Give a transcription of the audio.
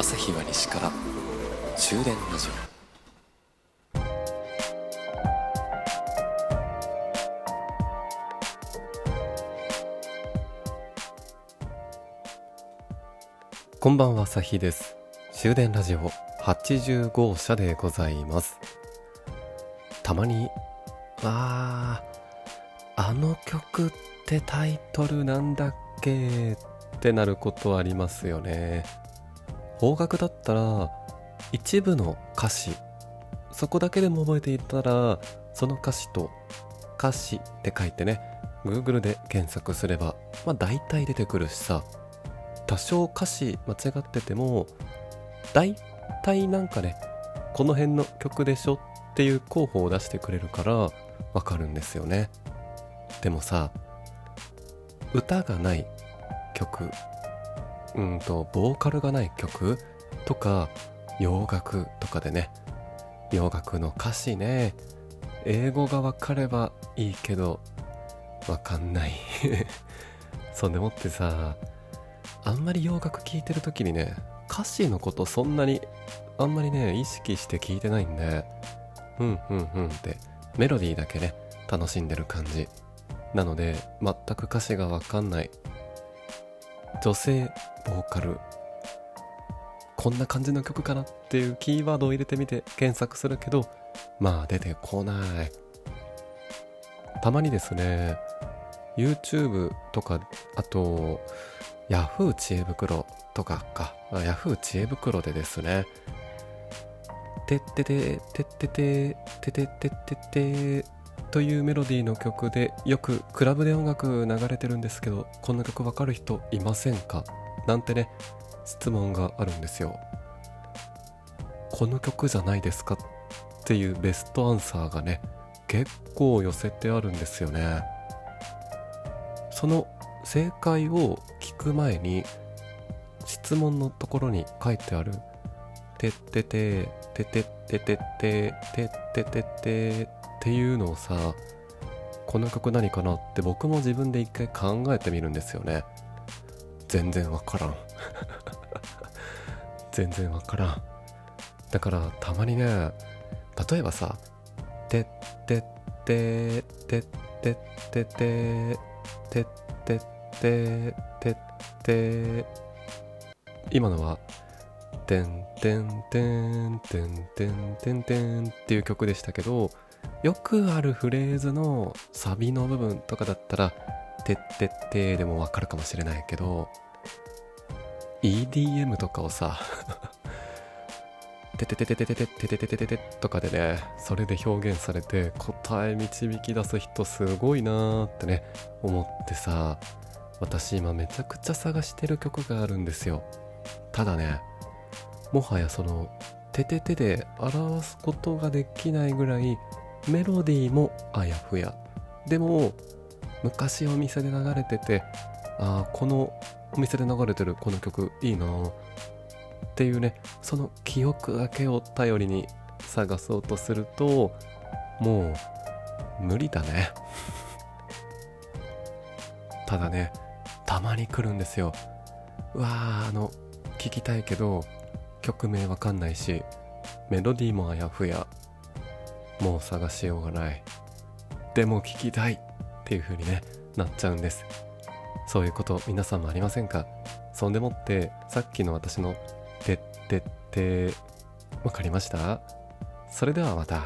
朝日は西から終電ラジオこんばんは朝日です。終電ラジオ80号車でございます。たまにああの曲ってタイトルなんだっけってなることありますよね。方角だったら一部の歌詞そこだけでも覚えていたらその歌詞と歌詞って書いてね Google で検索すればまあ大体出てくるしさ多少歌詞間違ってても大体なんかねこの辺の曲でしょっていう候補を出してくれるからわかるんですよね。でもさ歌がない曲うんとボーカルがない曲とか洋楽とかでね。洋楽の歌詞ね。英語がわかればいいけどわかんない。そんでもってさあんまり洋楽聴いてる時にね歌詞のことそんなにあんまりね意識して聞いてないんでうんうんうんってメロディーだけね楽しんでる感じ。なので全く歌詞がわかんない。女性ボーカル。こんな感じの曲かなっていうキーワードを入れてみて検索するけどまあ出てこない。たまにですね YouTube とかあと Yahoo! 知恵袋とかか。Yahoo! 知恵袋でですね。てってててってててててててというメロディーの曲でよくクラブで音楽流れてるんですけどこんな曲わかる人いませんか？なんてね質問があるんですよ。この曲じゃないですかっていうベストアンサーがね結構寄せてあるんですよね。その正解を聞く前に質問のところに書いてある「てっててててててててててて」っていうのをさこの曲何かなって僕も自分で一回考えてみるんですよね。全然わからん。全然わからん。だからたまにね例えばさ「てってっててってってててってっててって」今のは「てんてんてんてんてんてんてん」っていう曲でしたけどよくあるフレーズのサビの部分とかだったら「てってって」でもわかるかもしれないけど EDM とかをさててててててててててててとかでねそれで表現されて答え導き出す人すごいなーってね思ってさ私今めちゃくちゃ探してる曲があるんですよただねもはやそのてててで表すことができないぐらいメロディーもあやふや。でも昔お店で流れててああこのお店で流れてるこの曲いいなっていうねその記憶だけを頼りに探そうとするともう無理だね。ただねたまに来るんですよ。うわーあの聞きたいけど曲名わかんないしメロディーもあやふや。もう探しようがない。でも聞きたいっていう風にねなっちゃうんです。そういうこと皆さんもありませんか？そんでもってさっきの私の「てってって」わかりました？それではまた。